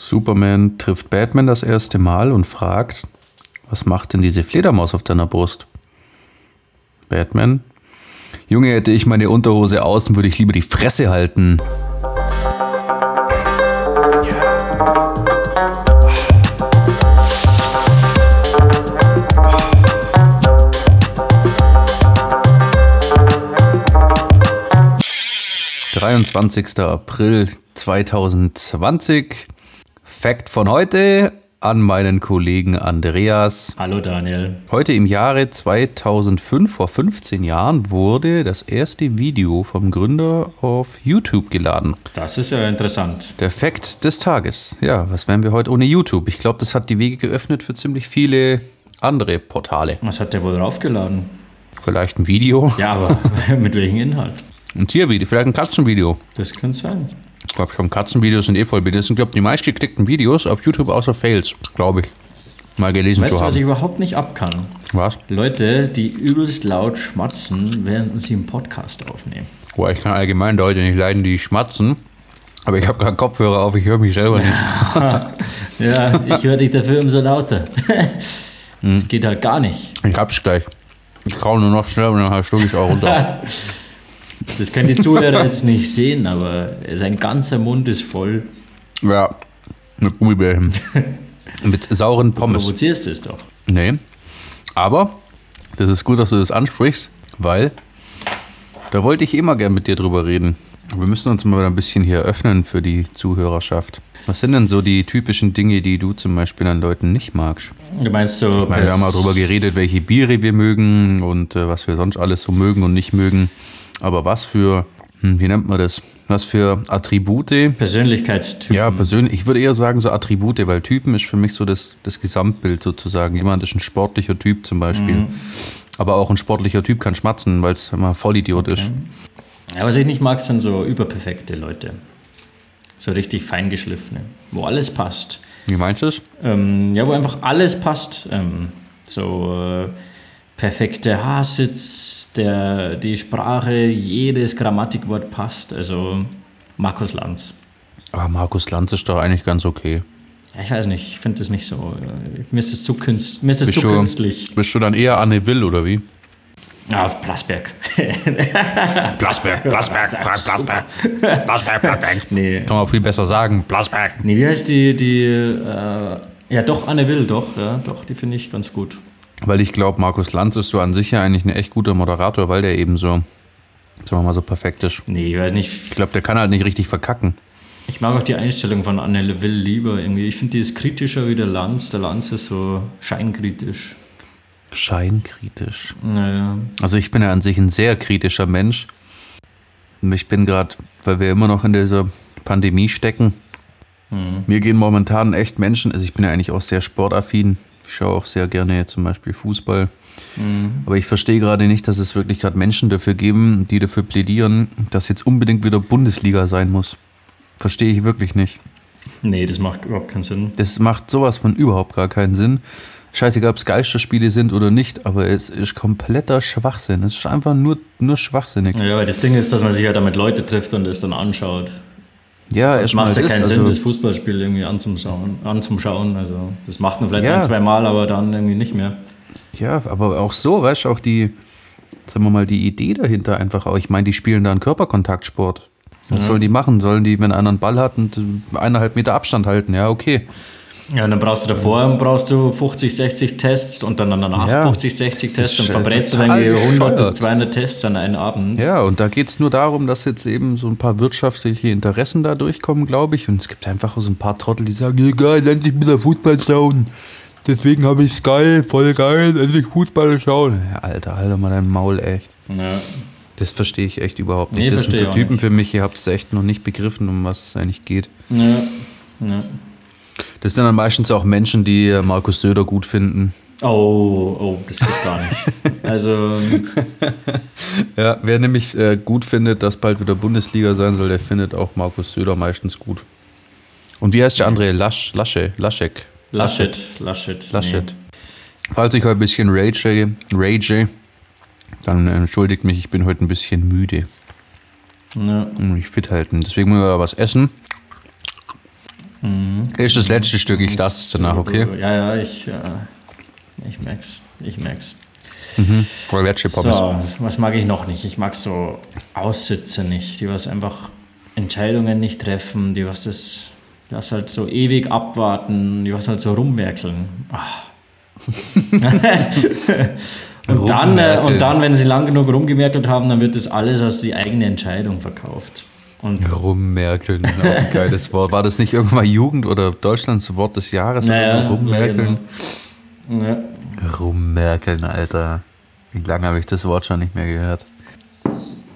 Superman trifft Batman das erste Mal und fragt, was macht denn diese Fledermaus auf deiner Brust? Batman, Junge, hätte ich meine Unterhose außen, würde ich lieber die Fresse halten. 23. April 2020. Fact von heute an meinen Kollegen Andreas. Hallo Daniel. Heute im Jahre 2005, vor 15 Jahren, wurde das erste Video vom Gründer auf YouTube geladen. Das ist ja interessant. Der Fact des Tages. Ja, was wären wir heute ohne YouTube? Ich glaube, das hat die Wege geöffnet für ziemlich viele andere Portale. Was hat der wohl draufgeladen? Vielleicht ein Video. Ja, aber mit welchem Inhalt? Ein Tiervideo, vielleicht ein Katzenvideo. Das könnte sein. Ich glaube schon, Katzenvideos sind eh voll. Das sind, glaube ich, die meistgeklickten Videos auf YouTube außer Fails, glaube ich. Mal gelesen Weißt zu du, was haben. ich überhaupt nicht abkann? Was? Leute, die übelst laut schmatzen, während sie einen Podcast aufnehmen. Boah, ich kann allgemein Leute nicht leiden, die schmatzen. Aber ich habe gerade Kopfhörer auf, ich höre mich selber nicht. Ja, ich höre dich dafür umso lauter. Das geht halt gar nicht. Ich hab's gleich. Ich kaue nur noch schnell und dann schluck ich auch runter. Das können die Zuhörer jetzt nicht sehen, aber sein ganzer Mund ist voll. ja, mit Gummibärchen. mit sauren Pommes. Provozierst du es doch. Nee. Aber das ist gut, dass du das ansprichst, weil da wollte ich immer gern mit dir drüber reden. Wir müssen uns mal ein bisschen hier öffnen für die Zuhörerschaft. Was sind denn so die typischen Dinge, die du zum Beispiel an Leuten nicht magst? Du meinst so. Ich meine, wir haben mal drüber geredet, welche Biere wir mögen und äh, was wir sonst alles so mögen und nicht mögen. Aber was für, hm, wie nennt man das? Was für Attribute? Persönlichkeitstypen. Ja, persönlich, ich würde eher sagen so Attribute, weil Typen ist für mich so das, das Gesamtbild sozusagen. Jemand ist ein sportlicher Typ zum Beispiel. Aber auch ein sportlicher Typ kann schmatzen, weil es immer Vollidiot ist. Ja, was ich nicht mag, sind so überperfekte Leute. So richtig feingeschliffene, wo alles passt. Wie meinst du das? Ähm, ja, wo einfach alles passt. Ähm, so äh, perfekter Haarsitz, der, die Sprache, jedes Grammatikwort passt. Also Markus Lanz. Ah, Markus Lanz ist doch eigentlich ganz okay. Ja, ich weiß nicht, ich finde das nicht so. äh, Mir ist das zu, künst, mir ist Bist zu du, künstlich. bist du dann eher Anne Will oder wie? Ja, auf Plasberg. Blasberg, Blasberg, Blasberg, Blasberg, Blasberg. nee. Kann man viel besser sagen. Blasberg. nee, wie heißt die? die äh, ja, doch, Anne Will, doch. Ja, doch, die finde ich ganz gut. Weil ich glaube, Markus Lanz ist so an sich ja eigentlich ein echt guter Moderator, weil der eben so, sagen wir mal, so perfekt ist. Nee, ich weiß nicht. Ich glaube, der kann halt nicht richtig verkacken. Ich mag auch die Einstellung von Anne Will lieber irgendwie. Ich finde, die ist kritischer wie der Lanz. Der Lanz ist so scheinkritisch. Scheinkritisch. Naja. Also ich bin ja an sich ein sehr kritischer Mensch. Ich bin gerade, weil wir immer noch in dieser Pandemie stecken, mir gehen momentan echt Menschen, also ich bin ja eigentlich auch sehr sportaffin. Ich schaue auch sehr gerne zum Beispiel Fußball. Aber ich verstehe gerade nicht, dass es wirklich gerade Menschen dafür geben, die dafür plädieren, dass jetzt unbedingt wieder Bundesliga sein muss. Verstehe ich wirklich nicht. Nee, das macht überhaupt keinen Sinn. Das macht sowas von überhaupt gar keinen Sinn. Scheißegal, ob es Geisterspiele sind oder nicht, aber es ist kompletter Schwachsinn. Es ist einfach nur, nur schwachsinnig. Ja, weil das Ding ist, dass man sich ja damit Leute trifft und es dann anschaut. Ja, Es erst macht ja das, keinen Sinn, also- das Fußballspiel irgendwie anzuschauen. anzuschauen. Also, das macht man vielleicht Ja. ein, zwei Mal, aber dann irgendwie nicht mehr. Ja, aber auch so, weißt du, auch die, sagen wir mal, die Idee dahinter einfach auch. Ich meine, die spielen da einen Körperkontaktsport. Was sollen die machen? Sollen die, wenn einer einen Ball hat, und eineinhalb Meter Abstand halten? Ja, okay. Ja, und dann brauchst du davor brauchst du 50, 60 Tests und dann danach Ja, 50, 60 das Tests und verbrennst du irgendwie 100 bis bescheuert. 200 Tests an einem Abend. Ja, und da geht es nur darum, dass jetzt eben so ein paar wirtschaftliche Interessen da durchkommen, glaube ich. Und es gibt einfach so ein paar Trottel, die sagen, egal, endlich wieder Fußball schauen. Deswegen habe ich geil, voll geil, endlich Fußball schauen. Ja, Alter, halt doch mal dein Maul, echt. Ja. Das verstehe ich echt überhaupt nicht. Nee, das sind so Typen für mich, ihr habt es echt noch nicht begriffen, um was es eigentlich geht. Ja. ja. Das sind dann meistens auch Menschen, die äh, Markus Söder gut finden. Oh, oh, das geht gar nicht. Also, Ja, wer nämlich äh, gut findet, dass bald wieder Bundesliga sein soll, der findet auch Markus Söder meistens gut. Und wie heißt der andere? Lasch, Lasche, Laschek. Laschet, Laschet. Laschet. Falls ich heute ein bisschen rage, rage dann äh, entschuldigt mich, ich bin heute ein bisschen müde. Nee. Ja. Um mich fit halten. Deswegen müssen wir was essen. Mhm. Ist das letzte Stück, ich lasse es danach, okay? Ja, ja, ich, äh, ich merk's. Ich merk's. Mhm. So, was mag ich noch nicht? Ich mag so Aussitze nicht, die was einfach Entscheidungen nicht treffen, die was das, das halt so ewig abwarten, die was halt so rumwerkeln. und, dann, äh, und dann, wenn sie lang genug rumgemerkelt haben, dann wird das alles als die eigene Entscheidung verkauft. Und Rummerkeln, auch ein geiles Wort. War das nicht irgendwann Jugend oder Deutschlands Wort des Jahres? Naja, Rummerkeln. Ja, genau. ja. Rummerkeln, Alter. Wie lange habe ich das Wort schon nicht mehr gehört?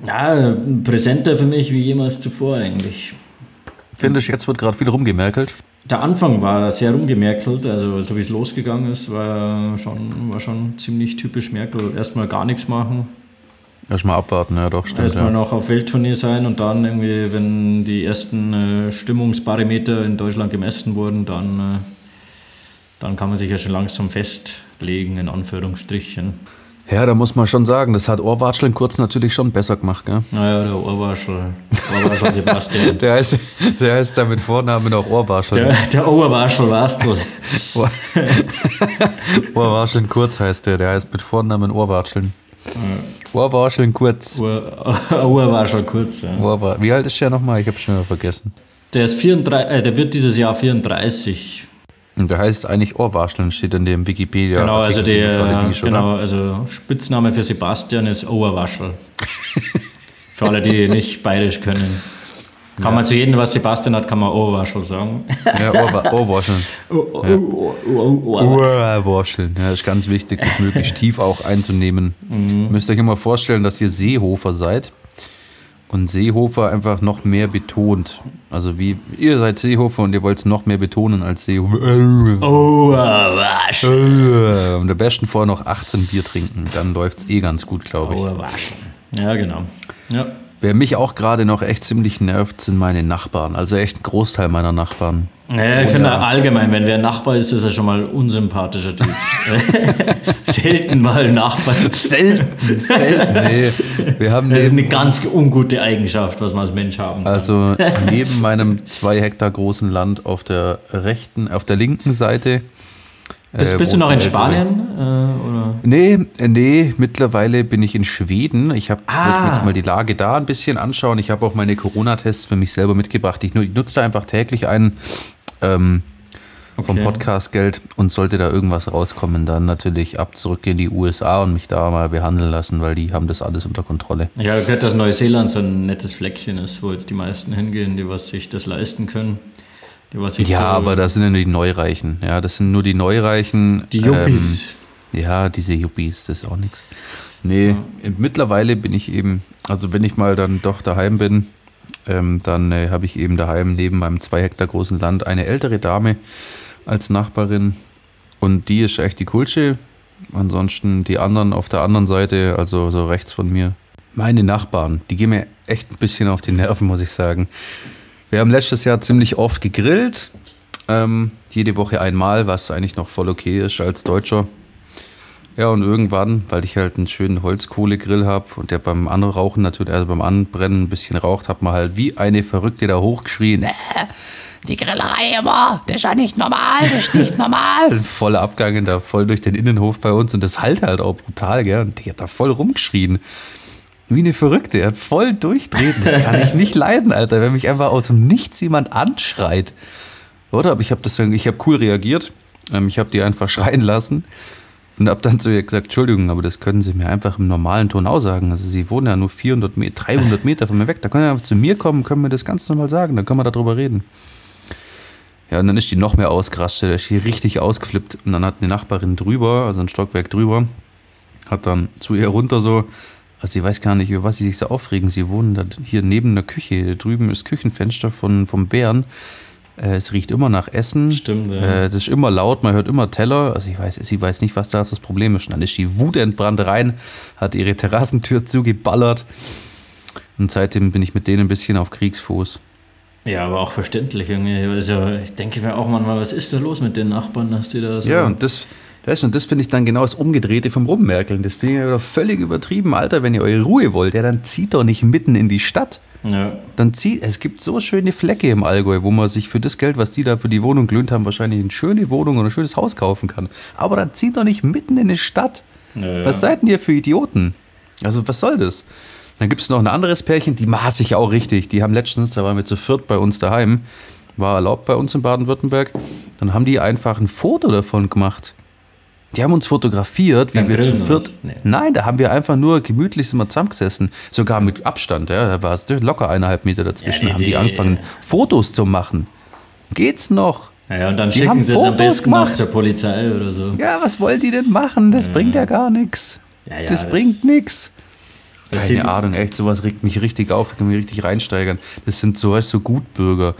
Ja, präsenter für mich wie jemals zuvor eigentlich. Findest du, jetzt wird gerade viel rumgemerkelt? Der Anfang war sehr rumgemerkelt, also so wie es losgegangen ist, war schon, war schon ziemlich typisch Merkel. Erstmal gar nichts machen. Erstmal abwarten, ja doch, stimmt. Erstmal ja. noch auf Welttournee sein und dann irgendwie, wenn die ersten äh, Stimmungsparameter in Deutschland gemessen wurden, dann, äh, dann kann man sich ja schon langsam festlegen, in Anführungsstrichen. Ja, da muss man schon sagen, das hat Ohrwatscheln kurz natürlich schon besser gemacht, gell? Naja, der Ohrwaschel. Ohrwaschel Sebastian. der, heißt, der heißt ja mit Vornamen auch Ohrwaschel. Der, der Ohrwaschel warst du. Ohrwascheln kurz heißt der, der heißt mit Vornamen Ohrwatscheln. Ohrwascheln kurz. Ohrwaschel kurz, ja. Wie alt ist der nochmal? Ich hab's schon mal vergessen. Der ist 34, äh, der wird dieses Jahr 34. Und der heißt eigentlich Ohrwascheln, steht in dem Wikipedia. Genau, also der, Bisch, genau, also Spitzname für Sebastian ist Ohrwaschel. für alle, die nicht bayerisch können. Kann ja. man zu jedem, was Sebastian hat, kann man Ohrwaschel sagen. Ja, Ohrwascheln. Ohrwascheln. Ja, ist ganz wichtig, das möglichst tief auch einzunehmen. Mhm. Ihr müsst euch immer vorstellen, dass ihr Seehofer seid und Seehofer einfach noch mehr betont. Also wie ihr seid Seehofer und ihr wollt es noch mehr betonen als Seehofer. Oh? Und am besten vorher noch 18 Bier trinken, dann läuft es eh ganz gut, glaube ich. Oh, ja, genau. Ja. Wer mich auch gerade noch echt ziemlich nervt, sind meine Nachbarn. Also echt ein Großteil meiner Nachbarn. Ja, ich finde allgemein, wenn wer Nachbar ist, ist er schon mal ein unsympathischer Typ. selten mal Nachbar. selten, selten. Nee, wir haben das ist eine ganz ungute Eigenschaft, was man als Mensch haben kann. Also neben meinem zwei Hektar großen Land auf der rechten, auf der linken Seite bist, bist du noch in Spanien? Äh, oder? Nee, nee, mittlerweile bin ich in Schweden. Ich habe ah. jetzt mal die Lage da ein bisschen anschauen. Ich habe auch meine Corona-Tests für mich selber mitgebracht. Ich, ich nutze da einfach täglich einen ähm, okay. vom Podcast-Geld und sollte da irgendwas rauskommen, dann natürlich ab zurück in die USA und mich da mal behandeln lassen, weil die haben das alles unter Kontrolle. Ja, gehört, dass Neuseeland so ein nettes Fleckchen ist, wo jetzt die meisten hingehen, die was sich das leisten können ja, aber das sind ja nur die Neureichen. Ja, das sind nur die Neureichen. Die Yuppies. Ähm, ja, diese Yuppies, das ist auch nichts. Nee, ja. mittlerweile bin ich eben, also wenn ich mal dann doch daheim bin, ähm, dann äh, habe ich eben daheim neben meinem zwei Hektar großen Land eine ältere Dame als Nachbarin. Und die ist echt die Kulsche. Ansonsten die anderen auf der anderen Seite, also so rechts von mir. Meine Nachbarn, die gehen mir echt ein bisschen auf die Nerven, muss ich sagen. Wir haben letztes Jahr ziemlich oft gegrillt. Ähm, jede Woche einmal, was eigentlich noch voll okay ist als Deutscher. Ja, und irgendwann, weil ich halt einen schönen Holzkohlegrill habe und der beim Anrauchen natürlich, also beim Anbrennen ein bisschen raucht, hat man halt wie eine Verrückte da hochgeschrien. Äh, die Grillerei immer, das ist ja nicht normal, das ist nicht normal. Voller Abgang da voll durch den Innenhof bei uns und das halt halt auch brutal, gell? Und die hat da voll rumgeschrien. Wie eine Verrückte. Er hat voll durchtreten. Das kann ich nicht leiden, Alter. Wenn mich einfach aus dem Nichts jemand anschreit. Oder? Aber ich habe das cool reagiert. Ähm, ich habe die einfach schreien lassen. Und habe dann zu ihr gesagt, Entschuldigung, aber das können Sie mir einfach im normalen Ton auch sagen. Also Sie wohnen ja nur 400 Meter, 300 Meter von mir weg. Da können Sie einfach zu mir kommen, können wir das ganz normal sagen. Dann können wir darüber reden. Ja, und dann ist die noch mehr ausgerastet. Da ist die richtig ausgeflippt. Und dann hat eine Nachbarin drüber, also ein Stockwerk drüber, hat dann zu ihr runter so, also ich weiß gar nicht, über was sie sich so aufregen. Sie wohnen da hier neben der Küche. Da drüben ist Küchenfenster von, vom Bären. Äh, es riecht immer nach Essen. Stimmt, ja. Äh, das ist immer laut, man hört immer Teller. Also ich weiß, sie weiß nicht, was da das Problem ist. Und dann ist die Wut entbrannt rein, hat ihre Terrassentür zugeballert. Und seitdem bin ich mit denen ein bisschen auf Kriegsfuß. Ja, aber auch verständlich irgendwie. Also ich denke mir auch manchmal, was ist da los mit den Nachbarn, dass die da so. Ja, und das, das, und das finde ich dann genau das Umgedrehte vom Rummerkeln. Das finde ich wieder völlig übertrieben. Alter, wenn ihr eure Ruhe wollt, ja, dann zieht doch nicht mitten in die Stadt. Ja. Dann zieht, es gibt so schöne Flecke im Allgäu, wo man sich für das Geld, was die da für die Wohnung gelöhnt haben, wahrscheinlich eine schöne Wohnung oder ein schönes Haus kaufen kann. Aber dann zieht doch nicht mitten in eine Stadt. Ja. Was seid denn ihr für Idioten? Also, was soll das? Dann gibt es noch ein anderes Pärchen, die maß ich auch richtig. Die haben letztens, da waren wir zu viert bei uns daheim, war erlaubt bei uns in Baden-Württemberg. Dann haben die einfach ein Foto davon gemacht. Die haben uns fotografiert, wie Beim wir zu Grillen viert. Nee. Nein, da haben wir einfach nur gemütlich sind wir zusammengesessen. Sogar mit Abstand, ja. Da war es locker eineinhalb Meter dazwischen. Ja, haben die angefangen, Fotos zu machen. Geht's noch? Ja, ja, und dann Die schicken haben sie es am Fotos besten noch zur Polizei oder so. Ja, was wollen die denn machen? Das bringt ja gar nichts. Ja, ja, das, das- bringt nichts. Keine Ahnung, echt, sowas regt mich richtig auf, da kann ich mich richtig reinsteigern. Das sind so, so Gutbürger.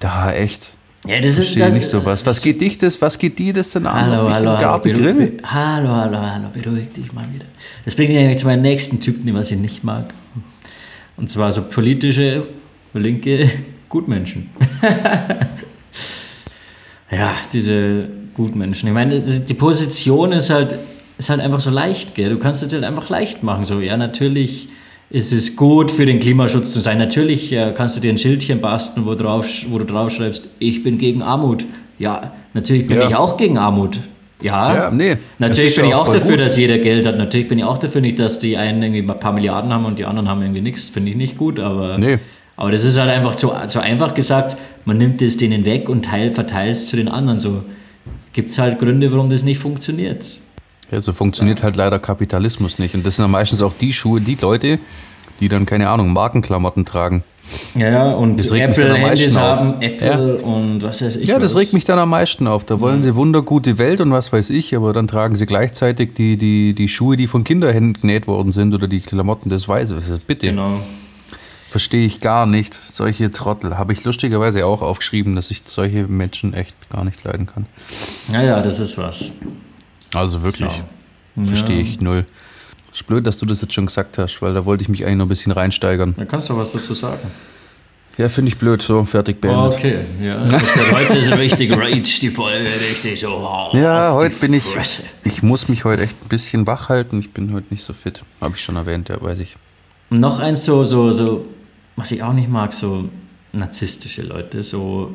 Da, echt. Ja, das ist Verstehe das, nicht sowas. Was geht dich das, was geht dir das denn an? Hallo, hallo, im hallo, beruhig, hallo, hallo, hallo, beruhig dich mal wieder. Das bringt mich eigentlich zu meinem nächsten Typen, was ich nicht mag. Und zwar so politische, linke Gutmenschen. ja, diese Gutmenschen. Ich meine, die Position ist halt, ist halt einfach so leicht, gell? Du kannst es halt einfach leicht machen. So, ja, natürlich ist es gut für den Klimaschutz zu sein. Natürlich ja, kannst du dir ein Schildchen basteln, wo, drauf, wo du draufschreibst, ich bin gegen Armut. Ja, natürlich bin Ja. ich auch gegen Armut. Ja, Ja, nee, Natürlich ist bin ja ich auch dafür, gut. dass jeder Geld hat. Natürlich bin ich auch dafür nicht, dass die einen irgendwie ein paar Milliarden haben und die anderen haben irgendwie nichts. Finde ich nicht gut, aber, Nee. aber das ist halt einfach zu, zu einfach gesagt. Man nimmt es denen weg und teil, verteilt es zu den anderen. So gibt es halt Gründe, warum das nicht funktioniert. Ja, so funktioniert halt leider Kapitalismus nicht. Und das sind dann meistens auch die Schuhe, die Leute, die dann, keine Ahnung, Markenklamotten tragen. Ja, ja, und Das regt mich dann am Apple-Handys meisten auf. haben, Apple und was weiß ich. Ja, das was. regt mich dann am meisten auf. Da wollen sie wundergute Welt und was weiß ich, aber dann tragen sie gleichzeitig die, die, die Schuhe, die von Kinderhänden genäht worden sind oder die Klamotten des Weißes. Bitte. Genau. Verstehe ich gar nicht. Solche Trottel habe ich lustigerweise auch aufgeschrieben, dass ich solche Menschen echt gar nicht leiden kann. Ja, ja, das ist was. Also wirklich. So. Verstehe ich null. Ist blöd, dass du das jetzt schon gesagt hast, weil da wollte ich mich eigentlich noch ein bisschen reinsteigern. Da kannst du was dazu sagen. Ja, finde ich blöd, so fertig beendet. Okay, ja. Heute ist richtig Rage, die Folge, richtig so. oh, Ja, heute bin ich. Fresse. Ich muss mich heute echt ein bisschen wach halten. Ich bin heute nicht so fit. Habe ich schon erwähnt, ja, weiß ich. Noch eins so, so, so, was ich auch nicht mag, so narzisstische Leute, so.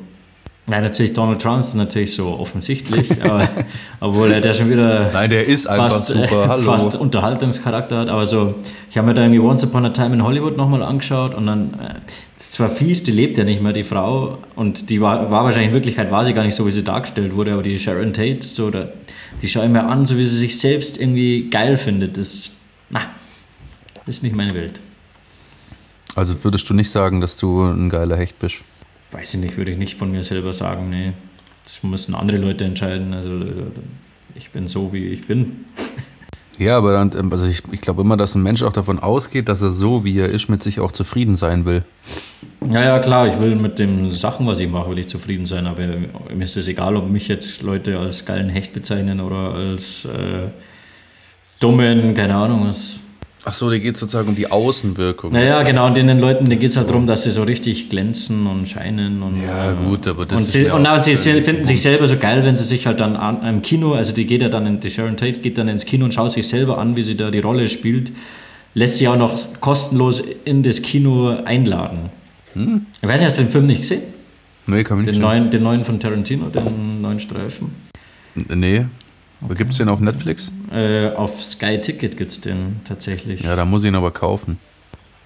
Nein, natürlich Donald Trump ist natürlich so offensichtlich, aber, obwohl er da schon wieder Nein, der ist fast, super. äh, Hallo. fast Unterhaltungscharakter hat. Aber so, ich habe mir da irgendwie Once Upon a Time in Hollywood nochmal angeschaut und dann, äh, das ist zwar fies, die lebt ja nicht mehr, die Frau, und die war, war wahrscheinlich in Wirklichkeit, war sie gar nicht so, wie sie dargestellt wurde, aber die Sharon Tate, so, da, die schaue ich mir an, so wie sie sich selbst irgendwie geil findet. Das, na, das ist nicht meine Welt. Also würdest du nicht sagen, dass du ein geiler Hecht bist? Weiß ich nicht, würde ich nicht von mir selber sagen, nee. Das müssen andere Leute entscheiden. Also ich bin so, wie ich bin. Ja, aber dann, ähm, also ich, ich glaube immer, dass ein Mensch auch davon ausgeht, dass er so, wie er ist, mit sich auch zufrieden sein will. Ja, ja, klar, ich will mit den Sachen, was ich mache, will ich zufrieden sein, aber mir ist es egal, ob mich jetzt Leute als geilen Hecht bezeichnen oder als äh, dummen, keine Ahnung was. Ach so, dir geht sozusagen um die Außenwirkung. Naja, genau, und den Leuten, denen geht es halt darum, dass sie so richtig glänzen und scheinen. Und, Ja, äh, gut, aber das und ist sie, und auch sie finden sich selber so geil, wenn sie sich halt dann an, im Kino, also die geht ja dann in, die Sharon Tate geht dann ins Kino und schaut sich selber an, wie sie da die Rolle spielt, lässt sie auch noch kostenlos in das Kino einladen. Hm? Ich weiß nicht, hast du den Film nicht gesehen? Nee, kann nicht Den sagen. neuen, den neuen von Tarantino, den neuen Streifen. Nee. Aber gibt es den auf Netflix? Äh, auf Sky Ticket gibt es den tatsächlich. Ja, da muss ich ihn aber kaufen.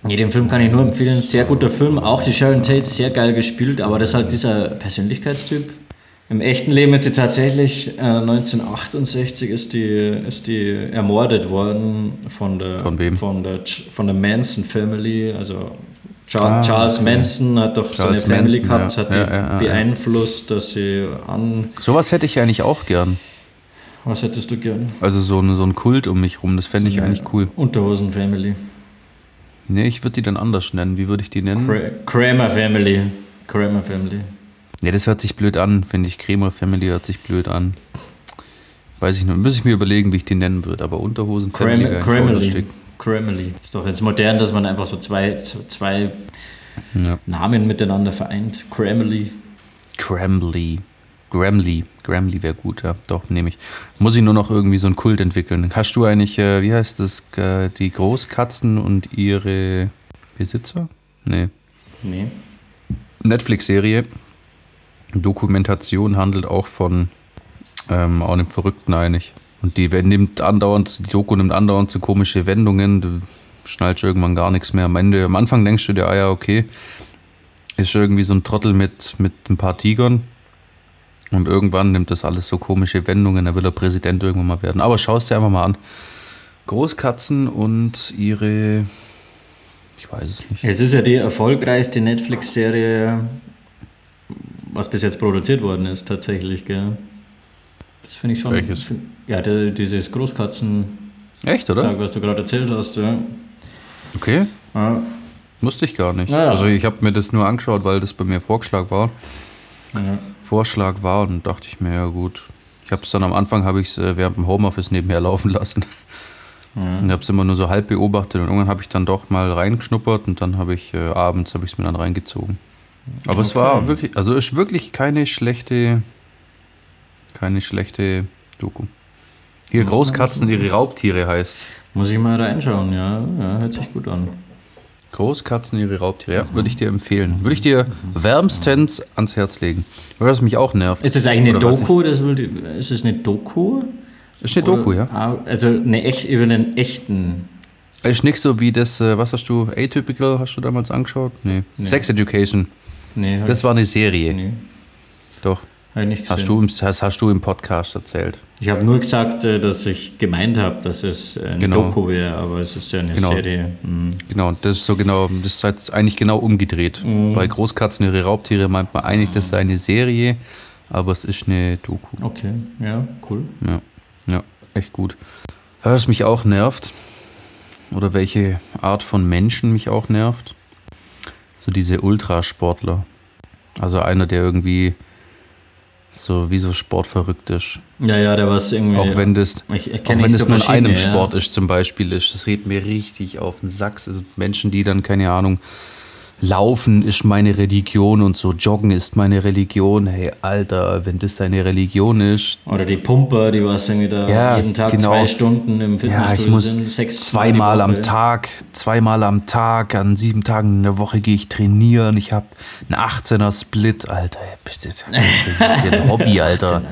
Nee, den Film kann ich nur empfehlen. Sehr guter Film. Auch die Sharon Tate sehr geil gespielt, aber das ist halt dieser Persönlichkeitstyp. Im echten Leben ist die tatsächlich, äh, 1968 ist die, ist die ermordet worden von der, Von wem? Von der, von der Manson Family. Also Char Ah, Charles okay. Manson hat doch Charles seine Family Manson, gehabt, ja. hat die Ja, ja, ja. beeinflusst, dass sie an. Sowas hätte ich eigentlich auch gern. Was hättest du gern? Also so, ein- so ein Kult um mich rum, das fände ich eigentlich cool. Unterhosen Family. Nee, ich würde die dann anders nennen. Wie würde ich die nennen? Kra- Kramer Family. Kramer Family. Nee, das hört sich blöd an, finde ich. Cremer Family hört sich blöd an. Weiß ich noch. Muss ich mir überlegen, wie ich die nennen würde. Aber Unterhosen Family Cramely. lustig. Cramely. Ist doch jetzt modern, dass man einfach so zwei, zwei Ja. Namen miteinander vereint. Cramely. Grambly. Gramly. Gramly wäre gut, ja. Doch, nehme ich. Muss ich nur noch irgendwie so einen Kult entwickeln. Hast du eigentlich, äh, wie heißt das, äh, die Großkatzen und ihre Besitzer? Nee. Nee. Netflix-Serie. Dokumentation handelt auch von ähm, auch einem Verrückten eigentlich. Und die nimmt andauernd, die Doku nimmt andauernd so komische Wendungen. Du schnallst irgendwann gar nichts mehr. Am Ende, am Anfang denkst du dir, ah ja, okay, ist irgendwie so ein Trottel mit, mit ein paar Tigern. Und irgendwann nimmt das alles so komische Wendungen, da will er Präsident irgendwann mal werden. Aber schau es dir einfach mal an. Großkatzen und ihre. Ich weiß es nicht. Es ist ja die erfolgreichste Netflix-Serie, was bis jetzt produziert worden ist, tatsächlich, gell? Das finde ich schon. Welches? Ja, dieses Großkatzen, Echt, oder? sag, was du gerade erzählt hast, ja. Okay. ja. Wusste ich gar nicht. Naja. Also ich habe mir das nur angeschaut, weil das bei mir Vorschlag war. ja. Vorschlag war und dachte ich mir, ja gut. Ich habe es dann am Anfang, habe ich es äh, während dem Homeoffice nebenher laufen lassen. Und habe es immer nur so halb beobachtet und irgendwann habe ich dann doch mal reingeschnuppert und dann habe ich äh, abends habe ich es mir dann reingezogen. Aber es war Okay. wirklich, also ist wirklich keine schlechte, keine schlechte Doku. Hier Großkatzen ihre Raubtiere heißt. Muss ich mal reinschauen, ja. ja. Hört sich gut an. Großkatzen ihre Raubtiere, ja, würde ich dir empfehlen. Würde ich dir wärmstens ans Herz legen. Weil das mich auch nervt. Ist das eigentlich eine Oder Doku? Das ist es eine Doku? Ist eine Doku, Oder- ja. Ah, Also eine echt, über einen echten. Ist nicht so wie das, äh, was hast du, Atypical, hast du damals angeschaut? Nee. Sex Education. Nee, Das war eine Serie. nee, Doch. Hast du, im, das hast du im Podcast erzählt. Ich habe nur gesagt, äh, dass ich gemeint habe, dass es eine Genau. Doku wäre, aber es ist ja eine Genau. Serie. Mhm. Genau, das ist so genau, das ist jetzt eigentlich genau umgedreht. Bei Großkatzen, ihre Raubtiere meint man eigentlich, das sei eine Serie, aber es ist eine Doku. Okay, ja, cool. Ja, ja, echt gut. Was mich auch nervt, oder welche Art von Menschen mich auch nervt, so diese Ultrasportler. Also einer, der irgendwie so wie so sportverrückt ist. Ja, ja, der was irgendwie. Auch wenn das, ich, ich auch wenn das so nur in einem verschiedene, Sport ist, zum Beispiel ist, das redet mir richtig auf den Sack. Also Menschen, die dann, keine Ahnung, Laufen ist meine Religion und so Joggen ist meine Religion. Hey, Alter, wenn das deine Religion ist, Ja. Oder die Pumper, die was irgendwie da Ja, jeden Tag genau. zwei Stunden im ja, Fitnessstudio ich muss sind, sechs zweimal Mal am. Tag, zweimal am Tag, an sieben Tagen in der Woche gehe ich trainieren. Ich habe einen 18er Split, Alter. Das ist das ist ja ein Hobby, Alter.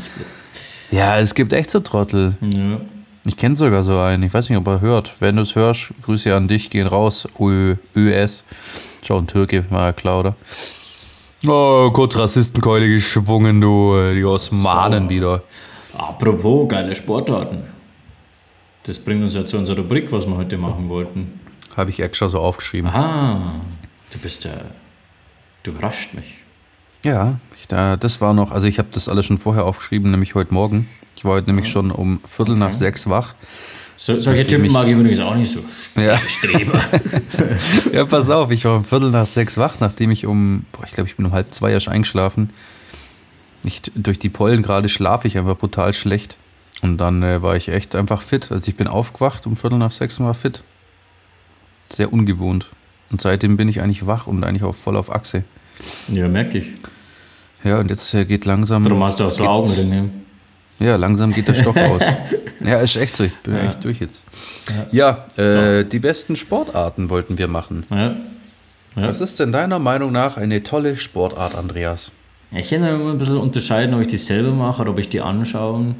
Ja, es gibt echt so Trottel. Ja. Ich kenne sogar so einen. Ich weiß nicht, ob er hört. Wenn du es hörst, Grüße an dich, gehen raus. Ö, ÖS. Schau, ein Türke, war ja klar, oder? Oh, kurz Rassistenkeule geschwungen, du. Die Osmanen So. wieder. Apropos geile Sportarten. Das bringt uns ja zu unserer Rubrik, was wir heute machen wollten. Habe ich extra so aufgeschrieben. Aha, du bist ja. Du überrascht mich. Ja, ich, da, das war noch, also ich habe das alles schon vorher aufgeschrieben, nämlich heute Morgen. Ich war heute nämlich schon um Viertel nach sechs wach. So, solche Typen mag ich übrigens auch nicht so. Ja. Streber. Ja, pass auf, ich war um Viertel nach sechs wach, nachdem ich um, boah, ich glaube, ich bin um halb zwei erst eingeschlafen. Ich, durch die Pollen gerade schlafe ich einfach brutal schlecht. Und dann äh, war ich echt einfach fit. Also ich bin aufgewacht um Viertel nach sechs und war fit. Sehr ungewohnt. Und seitdem bin ich eigentlich wach und eigentlich auch voll auf Achse. ja, merke ich. Ja, und jetzt äh, geht langsam. Darum hast du auch so Augenringe. Ja, langsam geht der Stoff aus. Ja, ist echt so. Ich bin Ja. echt durch jetzt. Ja, äh, die besten Sportarten wollten wir machen. Ja. Ja. Was ist denn deiner Meinung nach eine tolle Sportart, Andreas? Ich kann ja immer ein bisschen unterscheiden, ob ich die selber mache oder ob ich die anschaue.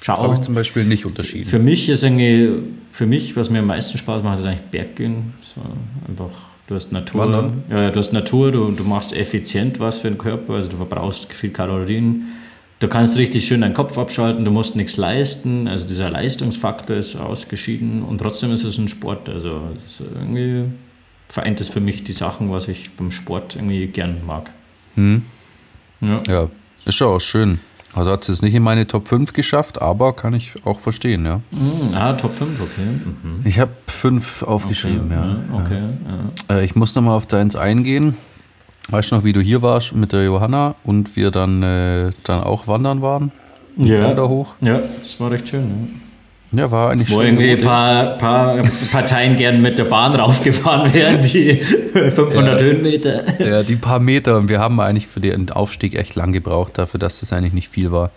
Schau. Habe ich zum Beispiel nicht unterschieden. Für mich ist irgendwie, für mich, was mir am meisten Spaß macht, ist eigentlich Berggehen. So einfach, du hast Natur. Wandern? Ja, ja, du hast Natur, du, du machst effizient was für den Körper, also du verbrauchst viel Kalorien. Du kannst richtig schön deinen Kopf abschalten, du musst nichts leisten, also dieser Leistungsfaktor ist ausgeschieden und trotzdem ist es ein Sport. Also irgendwie vereint es für mich die Sachen, was ich beim Sport irgendwie gern mag. Hm? Ja. Ja, ist ja auch schön. Also hat es jetzt nicht in meine Top 5 geschafft, aber kann ich auch verstehen, ja. Mhm, ah, Top 5, okay. Mhm. Ich habe fünf aufgeschrieben, ja. Okay, ja. Äh, ich muss nochmal auf deins eingehen. Weißt du noch, wie du hier warst mit der Johanna und wir dann, äh, dann auch wandern waren? Ja. Felder hoch? ja, das war recht schön. Ja, war eigentlich Ja. Wo irgendwie ein paar, paar Parteien gern mit der Bahn raufgefahren wären, die 500 Höhenmeter. Ja, die paar Meter. Und wir haben eigentlich für den Aufstieg echt lang gebraucht, dafür, dass das eigentlich nicht viel war.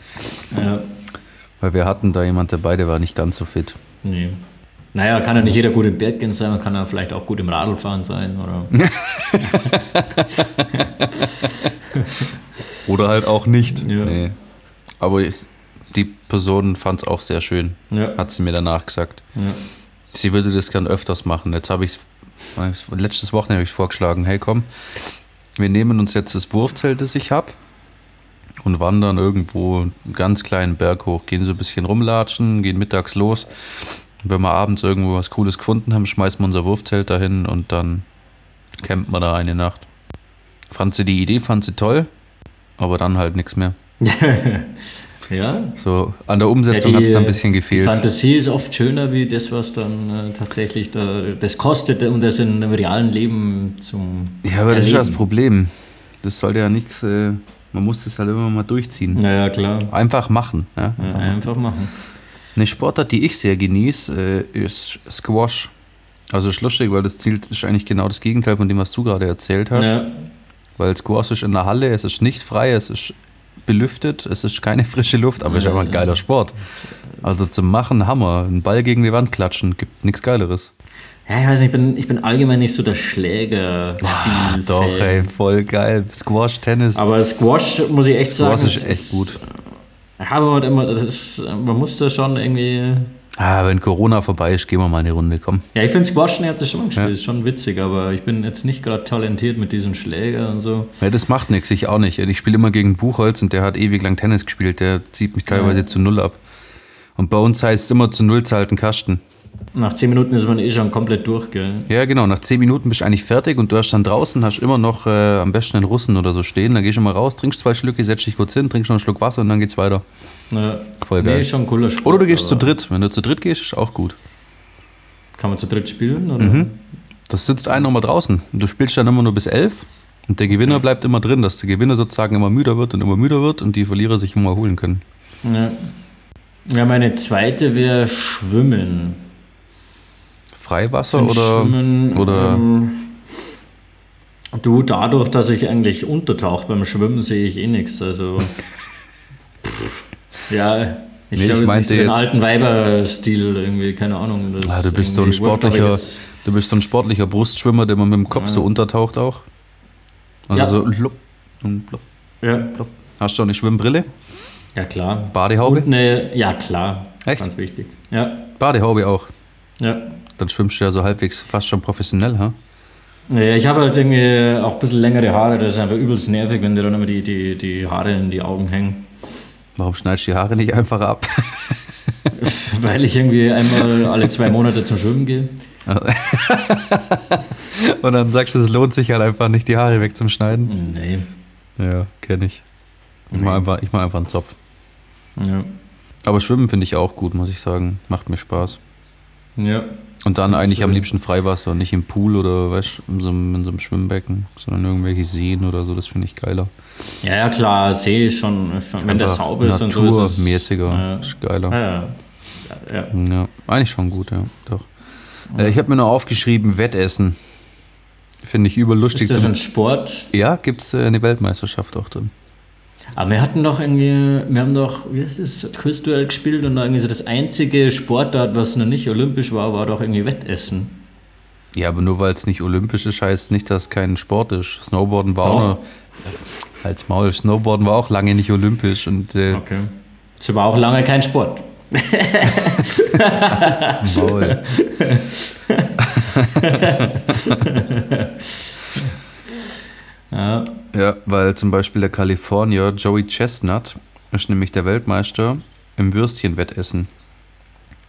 Ja, Weil wir hatten da jemand dabei, der war nicht ganz so fit. nee. Naja, kann ja nicht jeder gut im Berggehen sein, man kann ja vielleicht auch gut im Radlfahren sein. Oder, Oder halt auch nicht. Ja. Nee. Aber ist, die Person fand es auch sehr schön, ja. hat sie mir danach gesagt. Ja. Sie würde das gern öfters machen. Jetzt habe ich es, letztes Wochenende habe ich vorgeschlagen, hey komm, wir nehmen uns jetzt das Wurfzelt, das ich habe und wandern irgendwo einen ganz kleinen Berg hoch, gehen so ein bisschen rumlatschen, gehen mittags los. Wenn wir abends irgendwo was Cooles gefunden haben, schmeißen wir unser Wurfzelt dahin und dann campen wir da eine Nacht. Fand sie die Idee, fand sie toll, aber dann halt nichts mehr. ja. So an der Umsetzung Ja, hat es die, dann ein bisschen Die gefehlt. Fantasie ist oft schöner wie das, was dann äh, tatsächlich da, das kostet, um das in einem realen Leben zum. Ja, aber das ist ja das erleben. Problem. Das sollte ja nichts, äh, man muss das halt immer mal durchziehen. Naja, klar. Einfach machen. Ja? Ja, einfach machen. Eine Sportart, die ich sehr genieße, äh, ist Squash. Also ist lustig, weil das Ziel ist eigentlich genau das Gegenteil von dem, was du gerade erzählt hast. Ja, Weil Squash ist in der Halle, es ist nicht frei, es ist belüftet, es ist keine frische Luft, aber es ist Ja, einfach ein ja. geiler Sport. Also zum Machen Hammer, einen Ball gegen die Wand klatschen, gibt nichts Geileres. ja ich weiß nicht, ich bin, ich bin allgemein nicht so der Schläger. Ah, doch, ey, voll geil. Squash, Tennis. Aber Squash, muss ich echt sagen. Squash ist echt gut. Habe halt immer, das ist, man muss da schon irgendwie. Ah, wenn Corona vorbei ist, gehen wir mal eine Runde, komm. Ja, ich finde Squash, ich habe das schon mal gespielt, Ja. ist schon witzig, aber ich bin jetzt nicht gerade talentiert mit diesem Schläger und so. Ja, das macht nichts, ich auch nicht. Ich spiele immer gegen Buchholz und der hat ewig lang Tennis gespielt. Der zieht mich teilweise Ja. zu Null ab. Und bei uns heißt es immer zu Null zahlt ein Kasten. Nach 10 Minuten ist man eh schon komplett durch, gell? Ja, genau. Nach zehn Minuten bist du eigentlich fertig und du hast dann draußen, hast immer noch äh, am besten einen Russen oder so stehen. Dann gehst du mal raus, trinkst zwei Schlücke, setzt dich kurz hin, trinkst noch einen Schluck Wasser und dann geht's weiter. Ja. Voll Nee, geil. ist schon cooler Sport. Oder du gehst zu dritt. Wenn du zu dritt gehst, ist auch gut. Kann man zu dritt spielen? Oder? Mhm. Das sitzt einer immer draußen. Und du spielst dann immer nur bis elf. Und der Gewinner bleibt immer drin, dass der Gewinner sozusagen immer müder wird und immer müder wird und die Verlierer sich immer erholen können. Ja. ja, meine zweite wäre Schwimmen. Freiwasser oder. Schwimmen, oder- ähm, du, dadurch, dass ich eigentlich untertauche beim Schwimmen, sehe ich eh nichts. Also. pff, ja, ich Nee, glaube ich nicht so meinte den jetzt- alten Weiber-Stil irgendwie, keine Ahnung. das Ah, du ist bist so ein sportlicher, du bist so ein sportlicher Brustschwimmer, der man mit dem Kopf Ja. so untertaucht auch. Also Ja. so lupp und plupp, Ja, plupp. Hast du eine Schwimmbrille? ja, klar. Badehaube? Und eine, ja, klar. Echt? Ganz wichtig. Ja, Badehaube auch. ja. Dann schwimmst du ja so halbwegs fast schon professionell, ha? Ja, ich habe halt irgendwie auch ein bisschen längere Haare, das ist einfach übelst nervig, wenn dir dann immer die, die, die Haare in die Augen hängen. Warum schneidest du die Haare nicht einfach ab? Weil ich irgendwie einmal alle zwei Monate zum Schwimmen gehe. Und dann sagst du, es lohnt sich halt einfach nicht, die Haare wegzuschneiden. Nee. Ja, kenne ich. Ich Nee. mach, einfach, ich mach einfach einen Zopf. Ja. Aber Schwimmen finde ich auch gut, muss ich sagen. Macht mir Spaß. Ja. Und dann eigentlich am äh, liebsten Freiwasser nicht im Pool oder weißt, in, so einem, in so einem Schwimmbecken, sondern irgendwelche Seen oder so, das finde ich geiler. Ja, ja, klar, See ist schon, wenn der Einfach sauber ist und so ist es. Naturmäßiger, Ja. ist geiler. Ja, ja. ja. Eigentlich schon gut, ja, doch. Äh, ich habe mir noch aufgeschrieben, Wettessen. Finde ich überlustig. Ist das ein Sport? ja, gibt es äh, eine Weltmeisterschaft auch drin. Aber wir hatten doch irgendwie, wir haben doch, wie heißt das, Quizduell gespielt und irgendwie so das einzige Sportart, was noch nicht olympisch war, war doch irgendwie Wettessen. Ja, aber nur weil es nicht olympisch ist, heißt nicht, dass es kein Sport ist. Snowboarden war Doch. auch noch, als Maul, Snowboarden war auch lange nicht olympisch und äh, Okay. Es war auch lange kein Sport. Maul. Ja. Ja, weil zum Beispiel der Kalifornier Joey Chestnut ist nämlich der Weltmeister im Würstchenwettessen.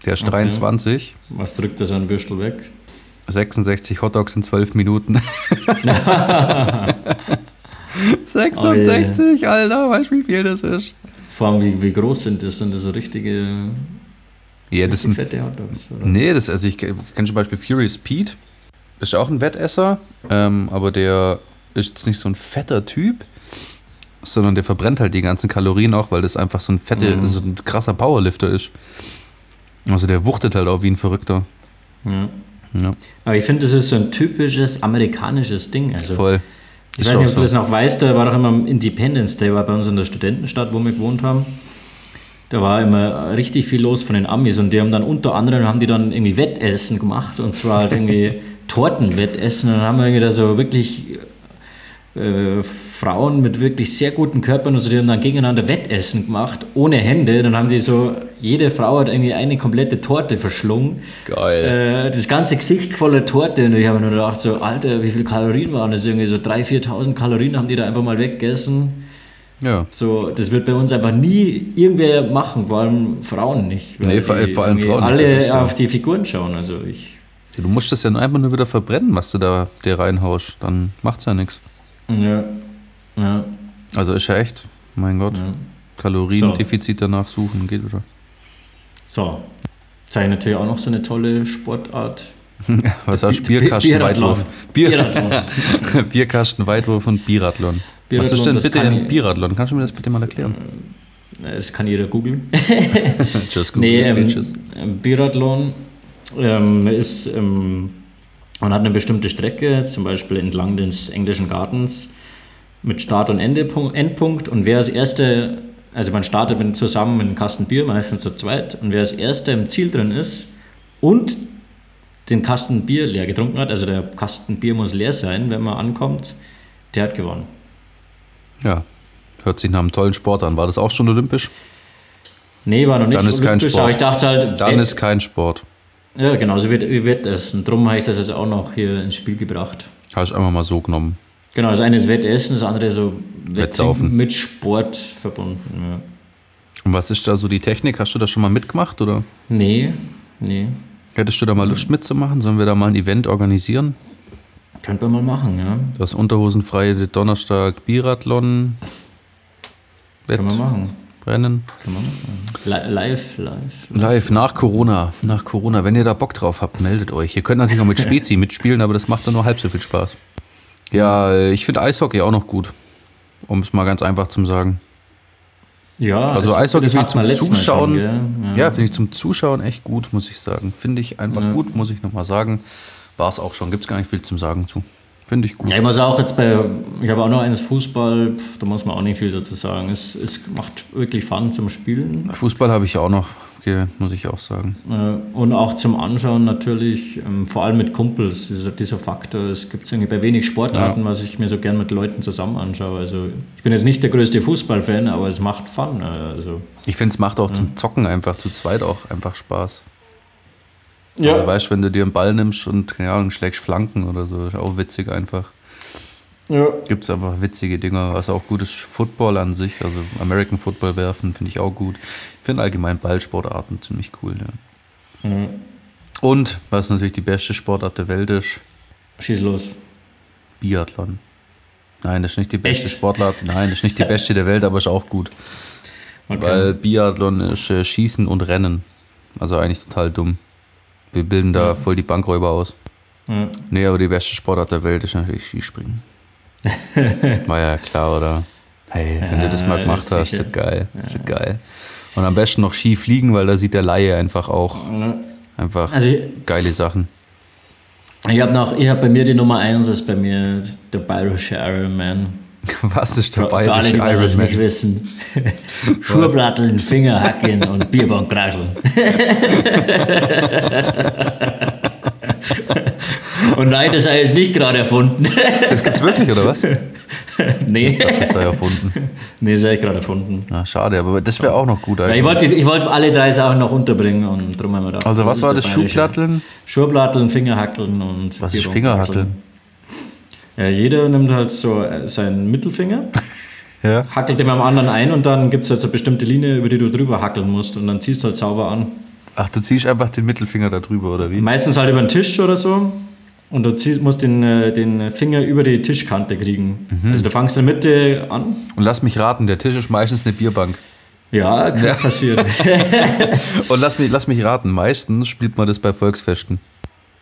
Der ist Okay. 23, Was drückt das an Würstel weg? 66 Hotdogs in 12 Minuten. Oh 66, Alter, weißt du, wie viel das ist? Vor allem, wie, wie groß sind das? Sind das so richtige, Ja, das sind. fette Hotdogs? Oder? Nee, das, also ich kenne zum Beispiel Furious Pete. Das ist auch ein Wettesser, ähm, aber der ist jetzt nicht so ein fetter Typ, sondern der verbrennt halt die ganzen Kalorien auch, weil das einfach so ein fette, Mhm. so ein krasser Powerlifter ist. Also der wuchtet halt auch wie ein Verrückter. Ja. Ja, Aber ich finde, das ist so ein typisches amerikanisches Ding. Also, voll. ich Ist weiß nicht, ob du das noch weißt, da war doch immer am Independence Day, war bei uns in der Studentenstadt, wo wir gewohnt haben. da war immer richtig viel los von den Amis und die haben dann unter anderem haben die dann irgendwie Wettessen gemacht und zwar halt irgendwie Tortenwettessen und dann haben wir irgendwie da so wirklich äh, Frauen mit wirklich sehr guten Körpern, also die haben dann gegeneinander Wettessen gemacht, ohne Hände. Dann haben die so, jede Frau hat irgendwie eine komplette Torte verschlungen. Geil. Äh, das ganze Gesicht voller Torte. Und ich habe mir nur gedacht, so, Alter, wie viele Kalorien waren das? Irgendwie so 3.000, 4.000 Kalorien haben die da einfach mal weggegessen. Ja. So, das wird bei uns einfach nie irgendwer machen, vor allem Frauen nicht. Nee, vor, vor allem Frauen alle nicht. so. auf die Figuren schauen. Also ich. Du musst das ja nur einfach nur wieder verbrennen, was du da dir reinhaust. Dann macht's ja nichts. Ja. Ja. Also ist ja echt, mein Gott. ja. Kaloriendefizit danach suchen, geht wieder. So. Ich natürlich auch noch so eine tolle Sportart. Was hast du? Bi- Bierkasten, Biathlon. Weitwurf. Bier Biathlon. Bierkasten, Weitwurf und Biathlon. Was Biathlon, ist denn bitte ein Biathlon? Kannst du mir das bitte mal erklären? Das kann jeder googeln. Just Nee, Google, ähm, ähm, Biathlon ähm, ist, ähm, man hat eine bestimmte Strecke, zum Beispiel entlang des englischen Gartens, mit Start- und Endepunkt, Endpunkt. Und wer als Erste, also man startet mit, zusammen mit einem Kasten Bier, meistens zu zweit, und wer als Erster im Ziel drin ist und den Kasten Bier leer getrunken hat, also der Kasten Bier muss leer sein, wenn man ankommt, der hat gewonnen. Ja, hört sich nach einem tollen Sport an. War das auch schon olympisch? Nee, war noch nicht Dann ist kein olympisch, Sport. aber ich dachte halt, Dann ist kein Sport. Ja, genau, so wird. Und darum habe ich das jetzt auch noch hier ins Spiel gebracht. Habe ich einfach mal so genommen. Genau, das eine ist Wettessen, das andere so Wettsaufen. Mit Sport verbunden. Ja. Und was ist da so die Technik? Hast du das schon mal mitgemacht oder Nee, nee. hättest du da mal Lust mitzumachen? Sollen wir da mal ein Event organisieren? Könnte man mal machen, ja. Das unterhosenfreie Donnerstag Biathlon Können wir machen. Wettrennen. Können wir machen. Li- Live, live. Live, nach Corona. Nach Corona. Wenn ihr da Bock drauf habt, meldet euch. Ihr könnt natürlich auch mit Spezi mitspielen, aber das macht dann nur halb so viel Spaß. Ja, ich finde Eishockey auch noch gut. Um es mal ganz einfach zu sagen. Ja, Also Eishockey das finde ich zum Zuschauen. schon, gell? Ja, finde ich zum Zuschauen echt gut, muss ich sagen. Finde ich einfach Ja. gut, muss ich nochmal sagen. War es auch schon. Gibt es gar nicht viel zum Sagen zu. Finde ich gut. Ja, ich muss auch jetzt bei, ich habe auch noch eines Fußball, pf, da muss man auch nicht viel dazu sagen. Es, es macht wirklich Fun zum Spielen Fußball habe ich ja auch noch, okay, muss ich auch sagen. äh, und auch zum Anschauen natürlich, ähm, vor allem mit Kumpels, dieser, dieser Faktor. Es gibt irgendwie bei wenig Sportarten, was ich mir so gern mit Leuten zusammen anschaue. Also ich bin jetzt nicht der größte Fußballfan, aber es macht Fun. äh, Also, Ich finde, es macht auch zum Zocken einfach zu zweit auch einfach Spaß. Also weißt du, wenn du dir einen Ball nimmst und, keine Ahnung, schlägst Flanken oder so, ist auch witzig einfach. ja. Gibt es einfach witzige Dinge, was auch gut ist. Football an sich, also American Football werfen, finde ich auch gut. Ich finde allgemein Ballsportarten ziemlich cool, ja. Mhm. Und, was natürlich die beste Sportart der Welt ist, Schieß los. Biathlon. Nein, das ist nicht die beste Echt? Sportart. Nein, das ist nicht die beste der Welt, aber ist auch gut. Okay. Weil Biathlon ist äh, Schießen und Rennen. Also eigentlich total dumm. Wir bilden da voll die Bankräuber aus. ja. Nee, aber die beste Sportart der Welt ist natürlich Skispringen. War ja klar, oder? Hey, wenn du das mal Ja, gemacht hast, ist das geil. Ist das geil. Und am besten noch Ski fliegen, weil da sieht der Laie einfach auch Ja. einfach Also ich, geile Sachen. ich habe noch, ich habe bei mir die Nummer 1 ist bei mir der bayerische Ironman. Was ist der Für, für alle, die nicht wissen. Schuhplatteln, Fingerhacken und Bierbankkraxeln. und nein, das habe ich jetzt nicht gerade erfunden. Das gibt's wirklich, oder was? Ich nee, dachte, das sei erfunden. nee, das habe ich gerade erfunden. Ah, schade, aber das wäre auch noch gut Ja, ich, eigentlich. wollte, ich wollte alle drei Sachen noch unterbringen und darum haben wir gedacht. Also was war das? bayerische. Schuhplatteln? Schuhplatteln, Fingerhackeln und Was ist. Fingerhackeln? Ja, jeder nimmt halt so äh, seinen Mittelfinger, Ja. hackelt den am anderen ein und dann gibt es halt so eine bestimmte Linie, über die du drüber hackeln musst und dann ziehst du halt sauber an. Ach, du ziehst einfach den Mittelfinger da drüber, oder wie? Meistens halt über den Tisch oder so. Und du ziehst, musst den, äh, den Finger über die Tischkante kriegen. Mhm. Also du fangst in der Mitte an. Und lass mich raten, der Tisch ist meistens eine Bierbank. Ja, kann Ja. passieren. Und lass mich, lass mich raten, meistens spielt man das bei Volksfesten.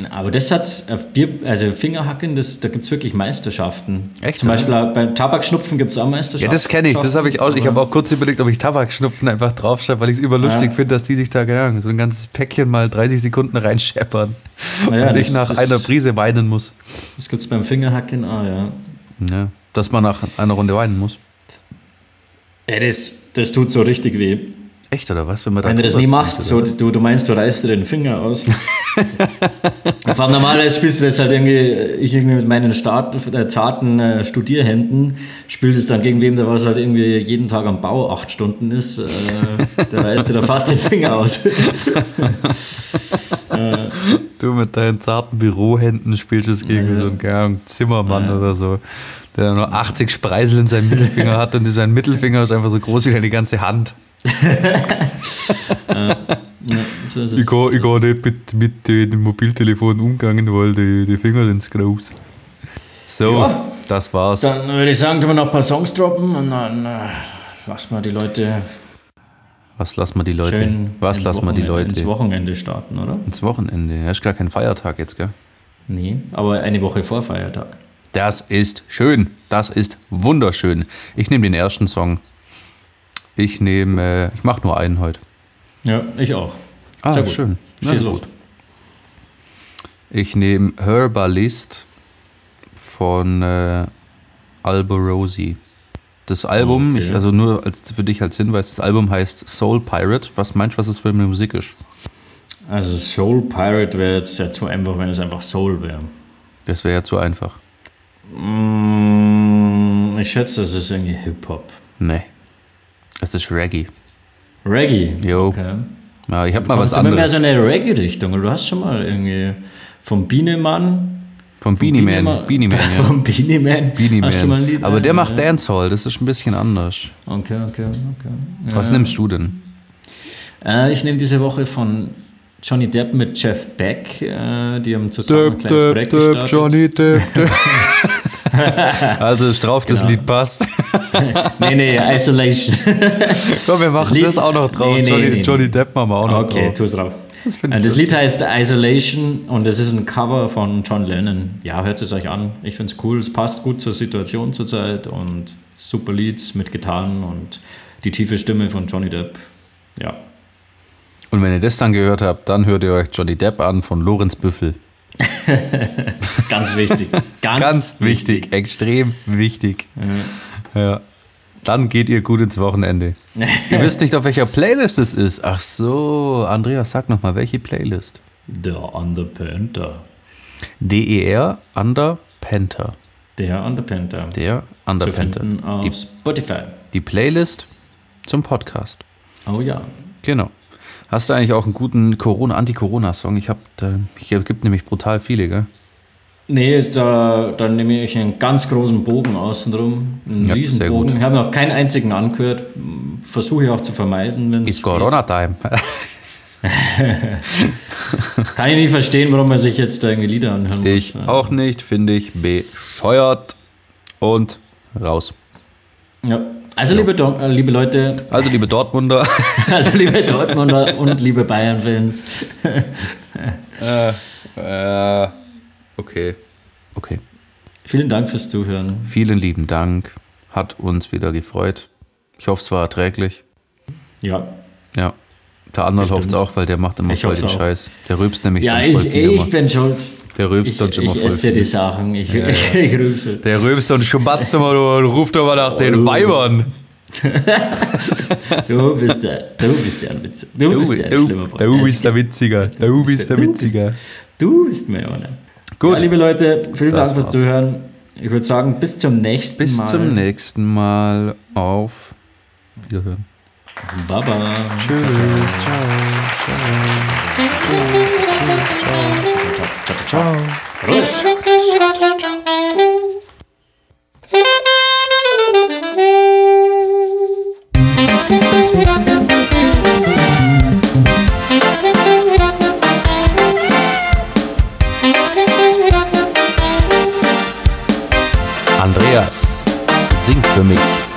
Aber das hat's auf Bier, also Fingerhacken, das, da gibt es wirklich Meisterschaften. Echt, Zum? Beispiel beim Tabakschnupfen gibt es auch Meisterschaften. Ja, das kenne ich, das habe ich auch. Ich habe auch kurz überlegt, ob ich Tabakschnupfen einfach draufschreibe, weil ich es überlustig Ja. finde, dass die sich da, Ahnung, so ein ganzes Päckchen mal 30 Sekunden reinscheppern. Naja, und ich das- nach das- einer Prise weinen muss. Das gibt es beim Fingerhacken auch, ja. Ja, dass man nach einer Runde weinen muss. Ja, das, das tut so richtig weh. Echt, oder was? Wenn, man da Wenn du das nie machst, so, du, du meinst, du reißt dir den Finger aus. Vor allem normalerweise spielst du das halt irgendwie, ich irgendwie mit meinen Start, äh, zarten äh, Studierhänden, spielt es dann gegen wem, der was halt irgendwie jeden Tag am Bau acht Stunden ist, äh, der reißt dir da fast den Finger aus. Du mit deinen zarten Bürohänden spielst es gegen so einen Ahnung, Zimmermann oder so, der nur 80 Spreisel in seinem Mittelfinger hat und sein Mittelfinger ist einfach so groß wie deine ganze Hand. Ja, so. Ich kann, ich kann nicht mit, mit dem Mobiltelefon umgehen, weil die, die Finger sind groß. So, Ja. das war's. Dann würde ich sagen, tun wir noch ein paar Songs droppen und dann äh, lassen wir die Leute Was lassen wir die Leute? schön Was lassen wir die Leute? ins Wochenende starten, oder? Ins Wochenende. Ja, ist gar kein Feiertag jetzt, gell? Nee, aber eine Woche vor Feiertag. Das ist schön. Das ist wunderschön. Ich nehme den ersten Song. Ich nehme, äh, ich mache nur einen heute. Ja, ich auch. Ah, Sehr gut. schön. Na, Schieß gut. Ich nehme Herbalist von äh, Alborosi. Das Album, Okay. ich, also nur als, für dich als Hinweis, das Album heißt Soul Pirate. Was meinst du, was das für eine Musik ist? Also Soul Pirate wäre jetzt ja zu einfach, wenn es einfach Soul wäre. Das wäre ja zu einfach. Mm, ich schätze, das ist irgendwie Hip-Hop. Nee. Das ist Reggae. Reggae. Jo. Okay. Ja, ich habe mal was du immer mehr anderes. so in eine Reggae-Richtung? Du hast schon mal irgendwie vom Bienemann. Vom Beanie Man. Bienemann- Beanie Man, ja. Vom Beanie Man. Beanie Hast du mal ein Man. Lied? Aber der Ja, macht ja. Dancehall, das ist ein bisschen anders. Okay, okay, okay. Was Ja. nimmst du denn? Äh, ich nehme diese Woche von Johnny Depp mit Jeff Beck. Äh, die haben zusammen ein kleines Projekt gestartet. Johnny Depp. also ist drauf, das Genau. Lied passt. Nee, nee, Isolation. Komm, wir machen Lied- das auch noch drauf. Nee, nee, Johnny, nee. Johnny Depp machen wir auch noch Okay, drauf. tu es drauf. Das Das lustig. Lied heißt Isolation und es ist ein Cover von John Lennon. Ja, hört es euch an. Ich finde es cool. Es passt gut zur Situation zurzeit und super Lied mit Gitarren und die tiefe Stimme von Johnny Depp. Ja. Und wenn ihr das dann gehört habt, dann hört ihr euch Johnny Depp an von Lorenz Büffel. Ganz wichtig. Ganz, Ganz wichtig, extrem wichtig. Ja. Dann geht ihr gut ins Wochenende. ihr wisst nicht, auf welcher Playlist es ist. Ach so, Andreas, sag nochmal, welche Playlist? Der Underpanther. DER Under Panther. Der Underpanther. Der Under Zu Panther. finden auf Die, Spotify. die Playlist zum Podcast. Oh ja. Genau. Hast du eigentlich auch einen guten Corona, Anti-Corona-Song? Ich habe, ich gibt nämlich brutal viele, gell? Nee, da, da nehme ich einen ganz großen Bogen außenrum. Einen Ja, riesen sehr Bogen. gut. Ich habe noch keinen einzigen angehört. Versuche ich auch zu vermeiden. Wenn Ist. Corona-Time. Kann ich nicht verstehen, warum man sich jetzt da irgendwie Lieder anhören muss. Ich auch nicht, finde ich bescheuert. Und raus. Ja. Also, liebe, Don äh, liebe Leute, Also, liebe Dortmunder, also liebe Dortmunder und liebe Bayern-Fans, äh, okay. Okay. vielen Dank fürs Zuhören. Vielen lieben Dank. Hat uns wieder gefreut. Ich hoffe, es war erträglich. Ja. Ja. Der andere hofft es auch, weil der macht immer Ich voll den auch. Scheiß. Der rülpst nämlich Ja, sonst voll ich, viel ich immer. bin schuld. Der rülpst Ich, sonst immer ich voll esse viel. die Sachen. Ich, ich, ich rülpse. Der rülpst und schubatzt immer nur und ruft immer nach den Oh. Weibern. Du bist der, du bist der Witz. Du, Du, bist der du, schlimme du bist der Witziger. Du bist der Du bist- Witziger. Du bist mir einer. Gut. Ja, liebe Leute, vielen Das Dank fürs. Zuhören. Ich würde sagen, bis zum nächsten Bis Mal. zum nächsten Mal. Auf Wiederhören. Baba. Tschüss. Ciao. Ciao. Ciao. Andreas, sing für mich.